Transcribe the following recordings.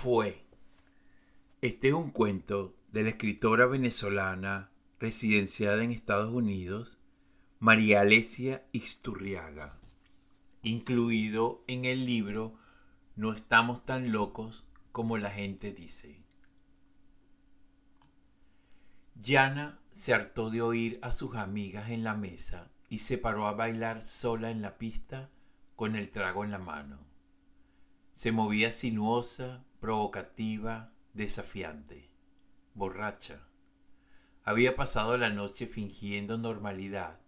Fue. Este es un cuento de la escritora venezolana residenciada en Estados Unidos, María Alesia Ixturriaga, incluido en el libro No estamos tan locos como la gente dice. Yana se hartó de oír a sus amigas en la mesa y se paró a bailar sola en la pista con el trago en la mano. Se movía sinuosa, provocativa, desafiante, borracha. Había pasado la noche fingiendo normalidad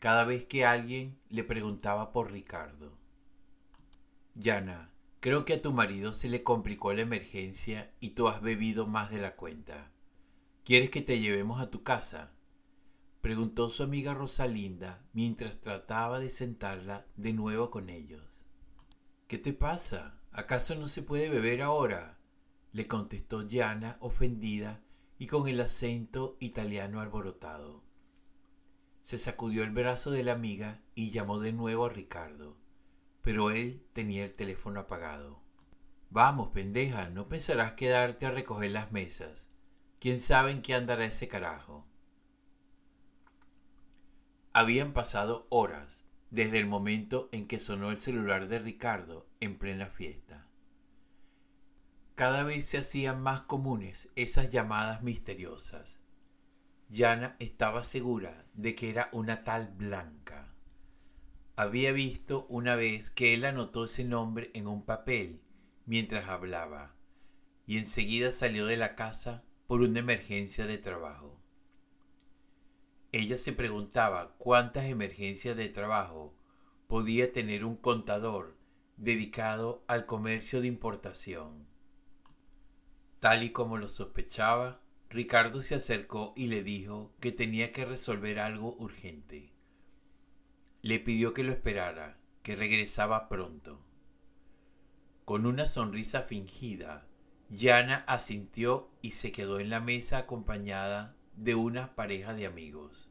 cada vez que alguien le preguntaba por Ricardo. Yana, creo que a tu marido se le complicó la emergencia y tú has bebido más de la cuenta. ¿Quieres que te llevemos a tu casa? preguntó su amiga Rosalinda mientras trataba de sentarla de nuevo con ellos. ¿Qué te pasa? ¿Acaso no se puede beber ahora? le contestó Yana, ofendida y con el acento italiano alborotado. Se sacudió el brazo de la amiga y llamó de nuevo a Ricardo, pero él tenía el teléfono apagado. Vamos, pendeja, no pensarás quedarte a recoger las mesas. ¿Quién sabe en qué andará ese carajo? Habían pasado horas desde el momento en que sonó el celular de Ricardo en plena fiesta. Cada vez se hacían más comunes esas llamadas misteriosas. Yana estaba segura de que era una tal Blanca. Había visto una vez que él anotó ese nombre en un papel mientras hablaba, y enseguida salió de la casa por una emergencia de trabajo. Ella se preguntaba cuántas emergencias de trabajo podía tener un contador dedicado al comercio de importación. Tal y como lo sospechaba, Ricardo se acercó y le dijo que tenía que resolver algo urgente. Le pidió que lo esperara, que regresaba pronto. Con una sonrisa fingida, Yana asintió y se quedó en la mesa acompañada de una pareja de amigos.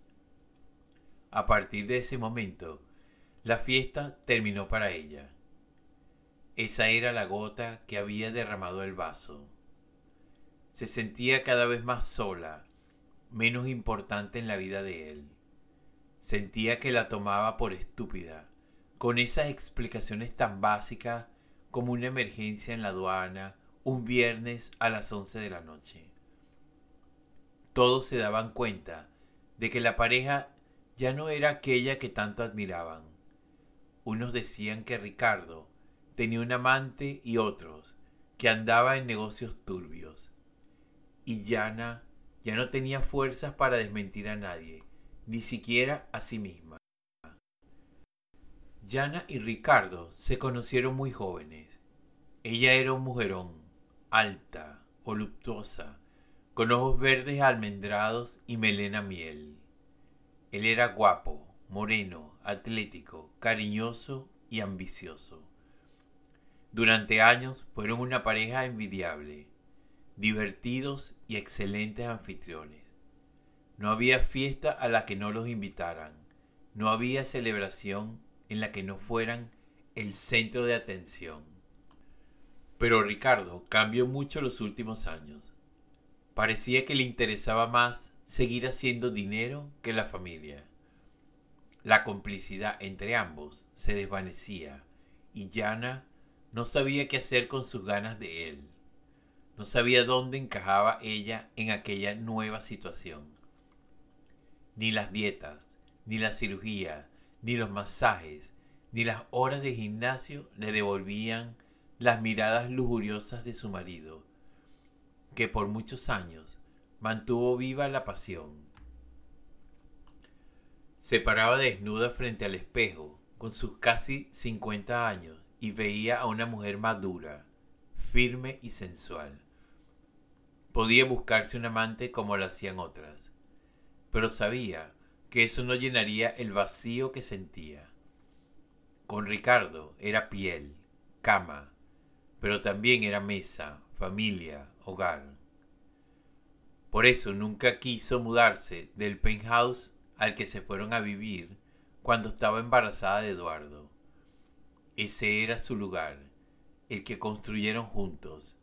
A partir de ese momento, la fiesta terminó para ella. Esa era la gota que había derramado el vaso. Se sentía cada vez más sola, menos importante en la vida de él. Sentía que la tomaba por estúpida, con esas explicaciones tan básicas como una emergencia en la aduana un viernes a las once de la noche todos se daban cuenta de que la pareja ya no era aquella que tanto admiraban. Unos decían que Ricardo tenía un amante y otros que andaba en negocios turbios. Y Yana ya no tenía fuerzas para desmentir a nadie, ni siquiera a sí misma. Yana y Ricardo se conocieron muy jóvenes. Ella era un mujerón, alta, voluptuosa, con ojos verdes almendrados y melena miel. Él era guapo, moreno, atlético, cariñoso y ambicioso. Durante años fueron una pareja envidiable, divertidos y excelentes anfitriones. No había fiesta a la que no los invitaran, no había celebración en la que no fueran el centro de atención. Pero Ricardo cambió mucho los últimos años. Parecía que le interesaba más seguir haciendo dinero que la familia. La complicidad entre ambos se desvanecía y Yana no sabía qué hacer con sus ganas de él. No sabía dónde encajaba ella en aquella nueva situación. Ni las dietas, ni la cirugía, ni los masajes, ni las horas de gimnasio le devolvían las miradas lujuriosas de su marido que por muchos años mantuvo viva la pasión. Se paraba desnuda frente al espejo con sus casi 50 años y veía a una mujer madura, firme y sensual. Podía buscarse un amante como lo hacían otras, pero sabía que eso no llenaría el vacío que sentía. Con Ricardo era piel, cama, pero también era mesa, familia, hogar. Por eso nunca quiso mudarse del penthouse al que se fueron a vivir cuando estaba embarazada de Eduardo. Ese era su lugar, el que construyeron juntos,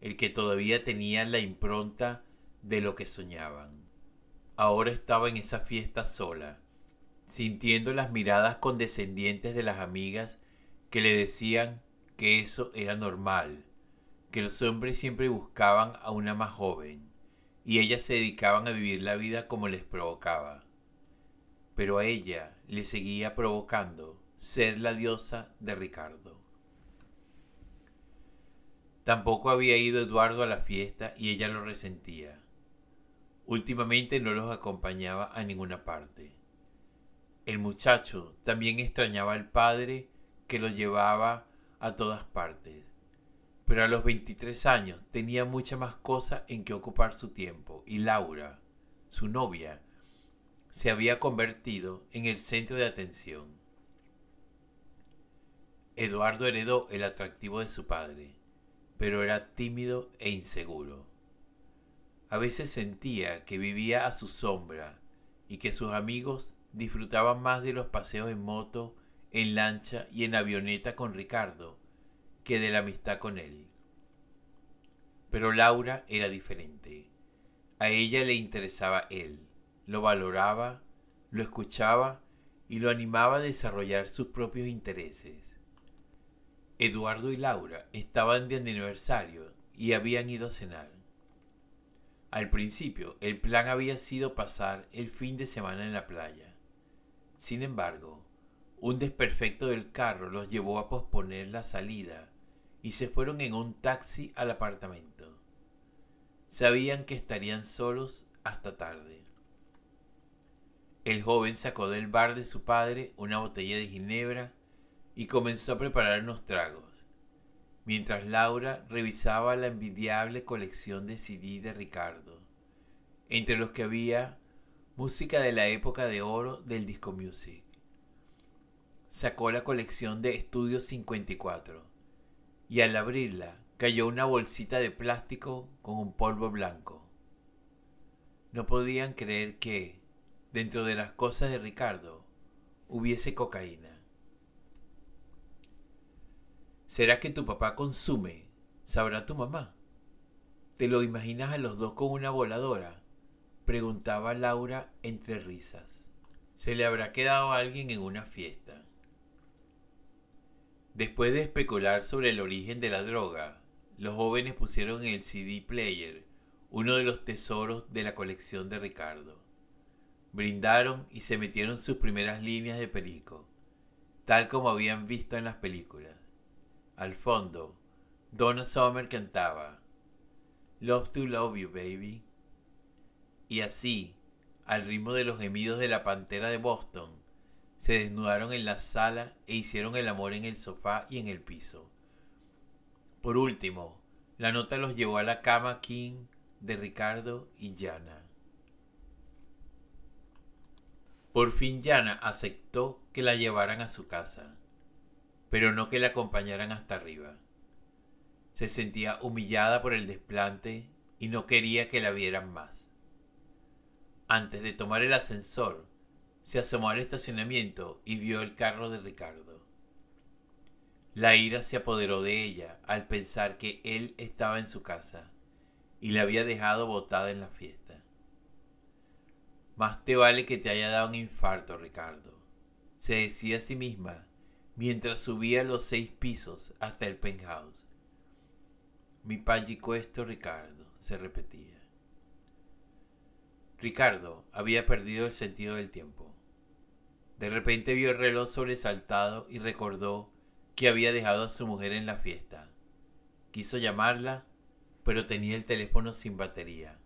el que todavía tenía la impronta de lo que soñaban. Ahora estaba en esa fiesta sola, sintiendo las miradas condescendientes de las amigas que le decían que eso era normal, que los hombres siempre buscaban a una más joven, y ellas se dedicaban a vivir la vida como les provocaba. Pero a ella le seguía provocando ser la diosa de Ricardo. Tampoco había ido Eduardo a la fiesta y ella lo resentía. Últimamente no los acompañaba a ninguna parte. El muchacho también extrañaba al padre que lo llevaba a todas partes. Pero a los 23 años tenía mucha más cosa en que ocupar su tiempo y Laura, su novia, se había convertido en el centro de atención. Eduardo heredó el atractivo de su padre, pero era tímido e inseguro. A veces sentía que vivía a su sombra y que sus amigos disfrutaban más de los paseos en moto, en lancha y en avioneta con Ricardo que de la amistad con él. Pero Laura era diferente. A ella le interesaba él, lo valoraba, lo escuchaba y lo animaba a desarrollar sus propios intereses. Eduardo y Laura estaban de aniversario y habían ido a cenar. Al principio, el plan había sido pasar el fin de semana en la playa. Sin embargo, un desperfecto del carro los llevó a posponer la salida y se fueron en un taxi al apartamento. Sabían que estarían solos hasta tarde. El joven sacó del bar de su padre una botella de ginebra y comenzó a preparar unos tragos mientras Laura revisaba la envidiable colección de CD de Ricardo, entre los que había música de la época de oro del disco music. Sacó la colección de Estudio 54 y al abrirla cayó una bolsita de plástico con un polvo blanco. No podían creer que, dentro de las cosas de Ricardo, hubiese cocaína. ¿Será que tu papá consume? ¿Sabrá tu mamá? ¿Te lo imaginas a los dos con una voladora? preguntaba Laura entre risas. Se le habrá quedado alguien en una fiesta. Después de especular sobre el origen de la droga, los jóvenes pusieron el CD player uno de los tesoros de la colección de Ricardo. Brindaron y se metieron sus primeras líneas de perico, tal como habían visto en las películas. Al fondo, Donna Summer cantaba Love to Love You, Baby. Y así, al ritmo de los gemidos de la pantera de Boston, se desnudaron en la sala e hicieron el amor en el sofá y en el piso. Por último, la nota los llevó a la cama King de Ricardo y Jana. Por fin Jana aceptó que la llevaran a su casa pero no que la acompañaran hasta arriba. Se sentía humillada por el desplante y no quería que la vieran más. Antes de tomar el ascensor, se asomó al estacionamiento y vio el carro de Ricardo. La ira se apoderó de ella al pensar que él estaba en su casa y la había dejado botada en la fiesta. Más te vale que te haya dado un infarto, Ricardo, se decía a sí misma mientras subía los seis pisos hasta el penthouse. Mi cuesto Ricardo, se repetía. Ricardo había perdido el sentido del tiempo. De repente vio el reloj sobresaltado y recordó que había dejado a su mujer en la fiesta. Quiso llamarla, pero tenía el teléfono sin batería.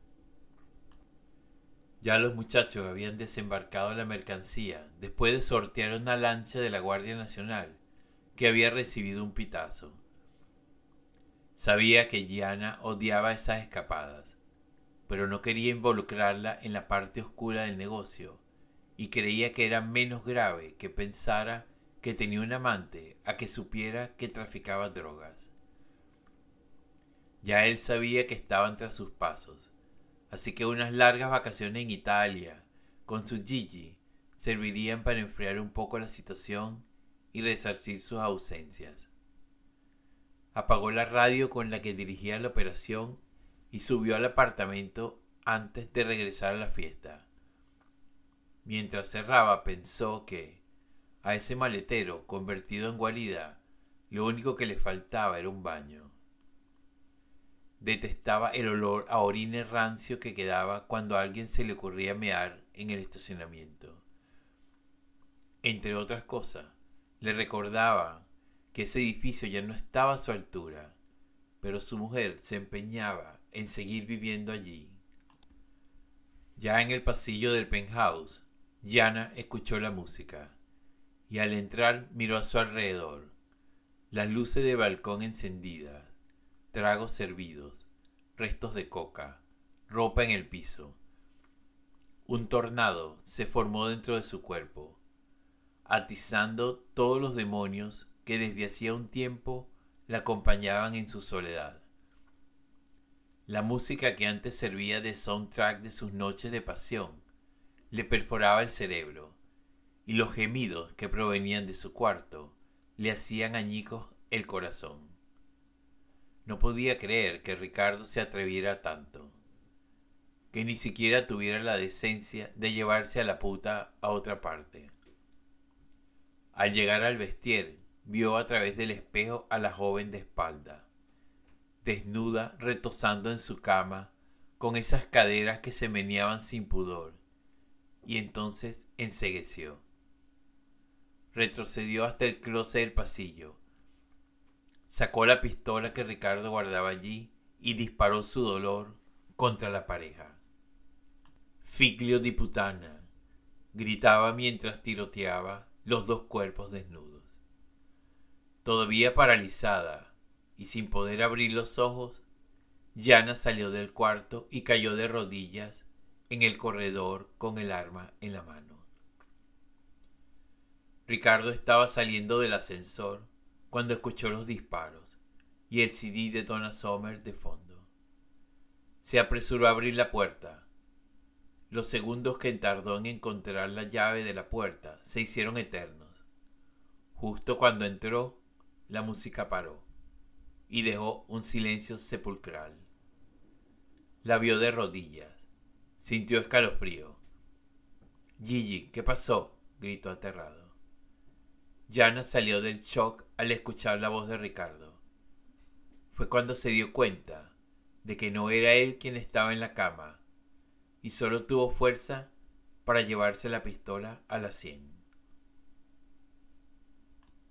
Ya los muchachos habían desembarcado la mercancía después de sortear una lancha de la Guardia Nacional que había recibido un pitazo. Sabía que Gianna odiaba esas escapadas, pero no quería involucrarla en la parte oscura del negocio y creía que era menos grave que pensara que tenía un amante a que supiera que traficaba drogas. Ya él sabía que estaban tras sus pasos Así que unas largas vacaciones en Italia con su Gigi servirían para enfriar un poco la situación y resarcir sus ausencias. apagó la radio con la que dirigía la operación y subió al apartamento antes de regresar a la fiesta. Mientras cerraba pensó que a ese maletero convertido en guarida lo único que le faltaba era un baño. Detestaba el olor a orine rancio que quedaba cuando alguien se le ocurría mear en el estacionamiento. Entre otras cosas, le recordaba que ese edificio ya no estaba a su altura, pero su mujer se empeñaba en seguir viviendo allí. Ya en el pasillo del penthouse, Yana escuchó la música y al entrar miró a su alrededor. Las luces de balcón encendidas, tragos servidos, restos de coca, ropa en el piso. Un tornado se formó dentro de su cuerpo, atizando todos los demonios que desde hacía un tiempo la acompañaban en su soledad. La música que antes servía de soundtrack de sus noches de pasión le perforaba el cerebro, y los gemidos que provenían de su cuarto le hacían añicos el corazón. No podía creer que Ricardo se atreviera tanto, que ni siquiera tuviera la decencia de llevarse a la puta a otra parte. Al llegar al vestier, vio a través del espejo a la joven de espalda, desnuda, retosando en su cama, con esas caderas que se meneaban sin pudor, y entonces ensegueció. Retrocedió hasta el closet del pasillo. Sacó la pistola que Ricardo guardaba allí y disparó su dolor contra la pareja. Figlio di putana, gritaba mientras tiroteaba los dos cuerpos desnudos. Todavía paralizada y sin poder abrir los ojos, Yana salió del cuarto y cayó de rodillas en el corredor con el arma en la mano. Ricardo estaba saliendo del ascensor cuando escuchó los disparos y el CD de Donna Sommer de fondo. Se apresuró a abrir la puerta. Los segundos que tardó en encontrar la llave de la puerta se hicieron eternos. Justo cuando entró, la música paró y dejó un silencio sepulcral. La vio de rodillas. Sintió escalofrío. Gigi, ¿qué pasó? gritó aterrado. Yana salió del shock al escuchar la voz de Ricardo. Fue cuando se dio cuenta de que no era él quien estaba en la cama y solo tuvo fuerza para llevarse la pistola a la sien.